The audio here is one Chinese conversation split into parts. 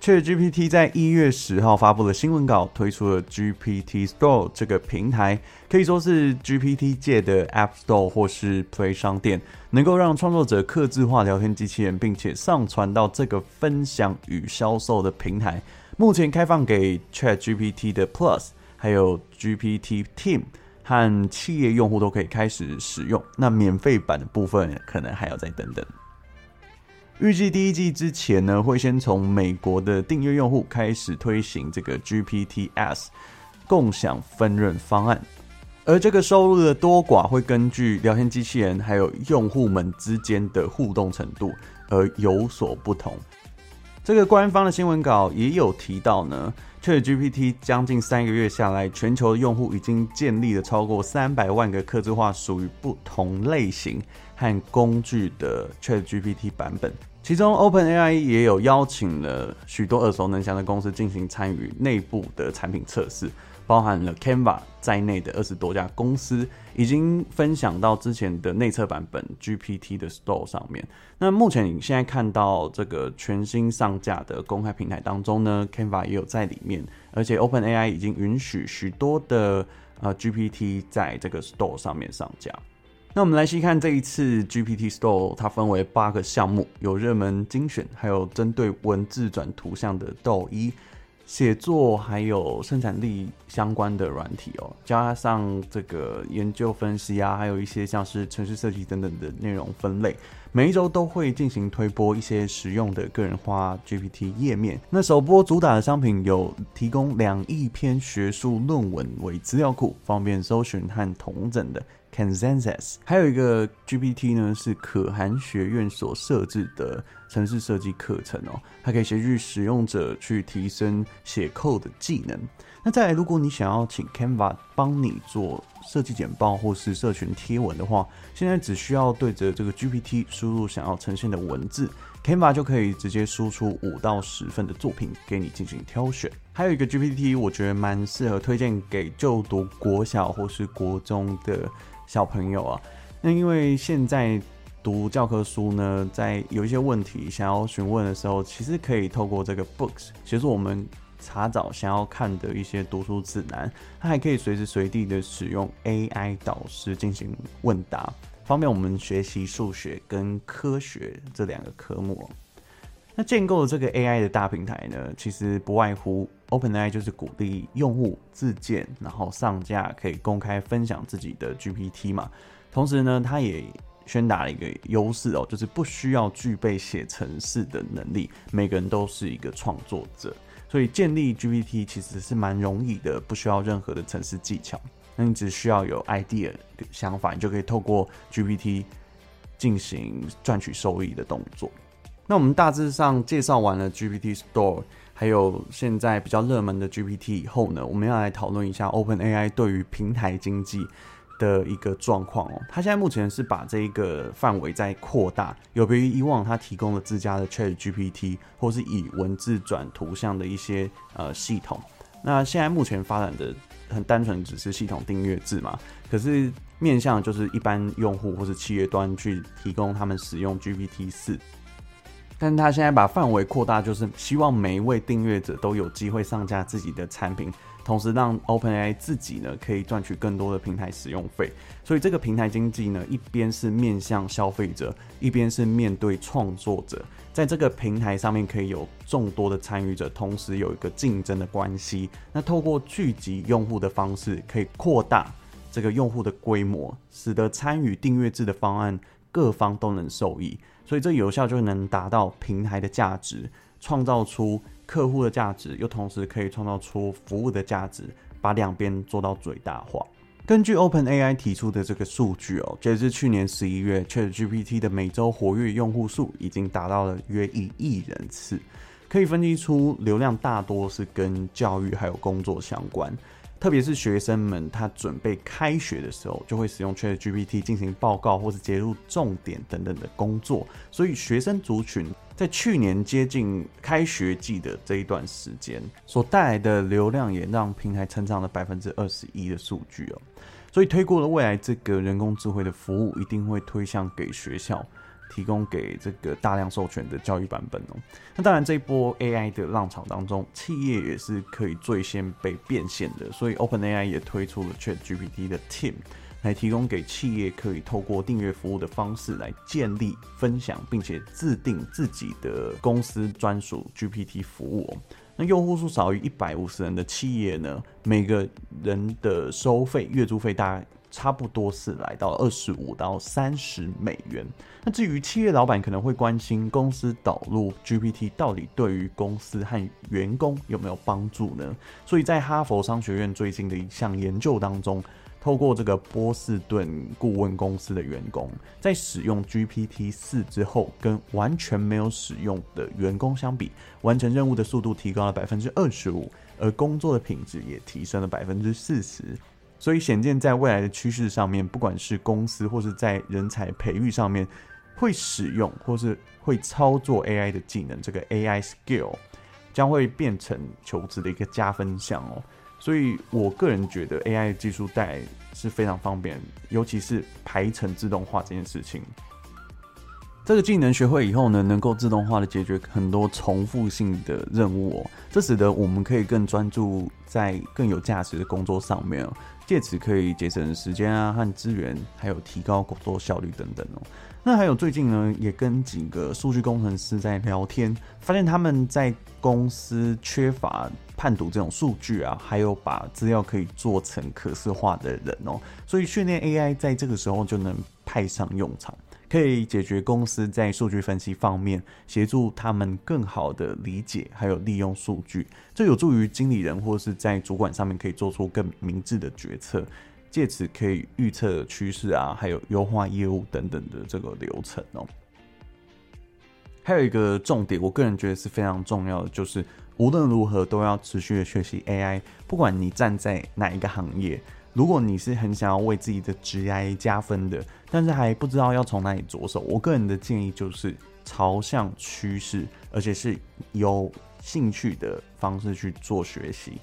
ChatGPT 在一月十号发布了新闻稿，推出了 GPT Store 这个平台，可以说是 GPT 界的 App Store 或是 Play 商店，能够让创作者客制化聊天机器人，并且上传到这个分享与销售的平台。目前开放给 ChatGPT 的 Plus，还有 GPT Team 和企业用户都可以开始使用。那免费版的部分可能还要再等等。预计第一季之前呢，会先从美国的订阅用户开始推行这个 GPTs 共享分润方案，而这个收入的多寡会根据聊天机器人还有用户们之间的互动程度而有所不同。这个官方的新闻稿也有提到呢，ChatGPT 将近三个月下来，全球的用户已经建立了超过三百万个客制化属于不同类型和工具的 ChatGPT 版本。其中，OpenAI 也有邀请了许多耳熟能详的公司进行参与内部的产品测试，包含了 Canva 在内的二十多家公司已经分享到之前的内测版本 GPT 的 Store 上面。那目前你现在看到这个全新上架的公开平台当中呢，Canva 也有在里面，而且 OpenAI 已经允许许多的呃 GPT 在这个 Store 上面上架。那我们来细看这一次 GPT Store，它分为八个项目，有热门精选，还有针对文字转图像的斗一写作，还有生产力相关的软体哦，加上这个研究分析啊，还有一些像是城市设计等等的内容分类。每一周都会进行推播一些实用的个人化 GPT 页面。那首播主打的商品有提供两亿篇学术论文为资料库，方便搜寻和同整的。Consensus，还有一个 GPT 呢，是可汗学院所设置的城市设计课程哦，它可以协助使用者去提升写 code 的技能。那再来，如果你想要请 Canva 帮你做设计简报或是社群贴文的话，现在只需要对着这个 GPT 输入想要呈现的文字，Canva 就可以直接输出五到十份的作品给你进行挑选。还有一个 GPT，我觉得蛮适合推荐给就读国小或是国中的。小朋友啊，那因为现在读教科书呢，在有一些问题想要询问的时候，其实可以透过这个 Books 协助我们查找想要看的一些读书指南。它还可以随时随地的使用 AI 导师进行问答，方便我们学习数学跟科学这两个科目。那建构这个 AI 的大平台呢，其实不外乎 OpenAI 就是鼓励用户自建，然后上架可以公开分享自己的 GPT 嘛。同时呢，它也宣达了一个优势哦，就是不需要具备写程式的能力，每个人都是一个创作者，所以建立 GPT 其实是蛮容易的，不需要任何的程式技巧。那你只需要有 idea 的想法，你就可以透过 GPT 进行赚取收益的动作。那我们大致上介绍完了 GPT Store，还有现在比较热门的 GPT 以后呢，我们要来讨论一下 OpenAI 对于平台经济的一个状况哦。他现在目前是把这一个范围在扩大，有别于以往他提供了自家的 ChatGPT 或是以文字转图像的一些呃系统。那现在目前发展的很单纯，只是系统订阅制嘛。可是面向就是一般用户或是企业端去提供他们使用 GPT 四。但他现在把范围扩大，就是希望每一位订阅者都有机会上架自己的产品，同时让 OpenAI 自己呢可以赚取更多的平台使用费。所以这个平台经济呢，一边是面向消费者，一边是面对创作者，在这个平台上面可以有众多的参与者，同时有一个竞争的关系。那透过聚集用户的方式，可以扩大这个用户的规模，使得参与订阅制的方案各方都能受益。所以这有效就能达到平台的价值，创造出客户的价值，又同时可以创造出服务的价值，把两边做到最大化。根据 OpenAI 提出的这个数据哦，截至去年十一月，ChatGPT 的每周活跃用户数已经达到了约一亿人次，可以分析出流量大多是跟教育还有工作相关。特别是学生们，他准备开学的时候，就会使用 ChatGPT 进行报告或是接入重点等等的工作。所以学生族群在去年接近开学季的这一段时间，所带来的流量也让平台成长了百分之二十一的数据哦。所以推过了未来这个人工智慧的服务，一定会推向给学校。提供给这个大量授权的教育版本哦。那当然，这一波 AI 的浪潮当中，企业也是可以最先被变现的。所以，OpenAI 也推出了 ChatGPT 的 Team，来提供给企业可以透过订阅服务的方式来建立、分享，并且制定自己的公司专属 GPT 服务。那用户数少于一百五十人的企业呢，每个人的收费月租费大概。差不多是来到二十五到三十美元。那至于企业老板可能会关心，公司导入 GPT 到底对于公司和员工有没有帮助呢？所以在哈佛商学院最近的一项研究当中，透过这个波士顿顾问公司的员工，在使用 GPT 四之后，跟完全没有使用的员工相比，完成任务的速度提高了百分之二十五，而工作的品质也提升了百分之四十。所以显见，在未来的趋势上面，不管是公司或是在人才培育上面，会使用或是会操作 AI 的技能，这个 AI skill 将会变成求职的一个加分项哦。所以我个人觉得 AI 技术带是非常方便，尤其是排程自动化这件事情。这个技能学会以后呢，能够自动化的解决很多重复性的任务哦，这使得我们可以更专注在更有价值的工作上面哦，借此可以节省时间啊和资源，还有提高工作效率等等哦。那还有最近呢，也跟几个数据工程师在聊天，发现他们在公司缺乏判读这种数据啊，还有把资料可以做成可视化的人哦，所以训练 AI 在这个时候就能派上用场。可以解决公司在数据分析方面，协助他们更好的理解还有利用数据，这有助于经理人或是在主管上面可以做出更明智的决策，借此可以预测趋势啊，还有优化业务等等的这个流程哦。还有一个重点，我个人觉得是非常重要的，就是无论如何都要持续的学习 AI，不管你站在哪一个行业。如果你是很想要为自己的职业加分的，但是还不知道要从哪里着手，我个人的建议就是朝向趋势，而且是有兴趣的方式去做学习，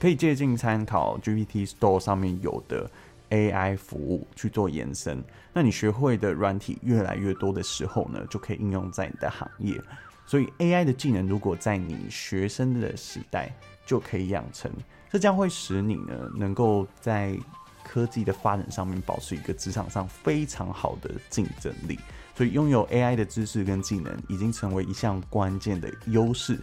可以借鉴参考 GPT Store 上面有的 AI 服务去做延伸。那你学会的软体越来越多的时候呢，就可以应用在你的行业。所以 AI 的技能如果在你学生的时代就可以养成。这将会使你呢，能够在科技的发展上面保持一个职场上非常好的竞争力。所以，拥有 AI 的知识跟技能已经成为一项关键的优势。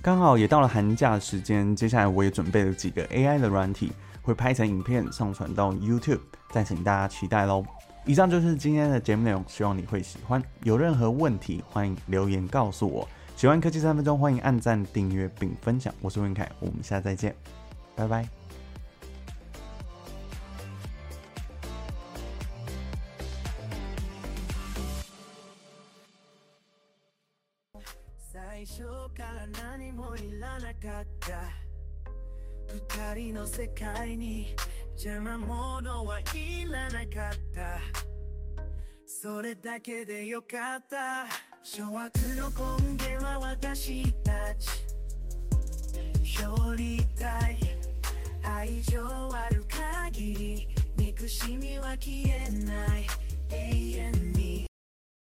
刚好也到了寒假时间，接下来我也准备了几个 AI 的软体，会拍成影片上传到 YouTube，再请大家期待喽。以上就是今天的节目内容，希望你会喜欢。有任何问题，欢迎留言告诉我。喜欢科技三分钟，欢迎按赞、订阅并分享。我是文凯，我们下次再见。拜拜。二人の世界に邪魔者はいらなかった。それだけでよかった。諸悪の根源は私たち。表裏体愛情ある限り憎しみは消えない。永遠に。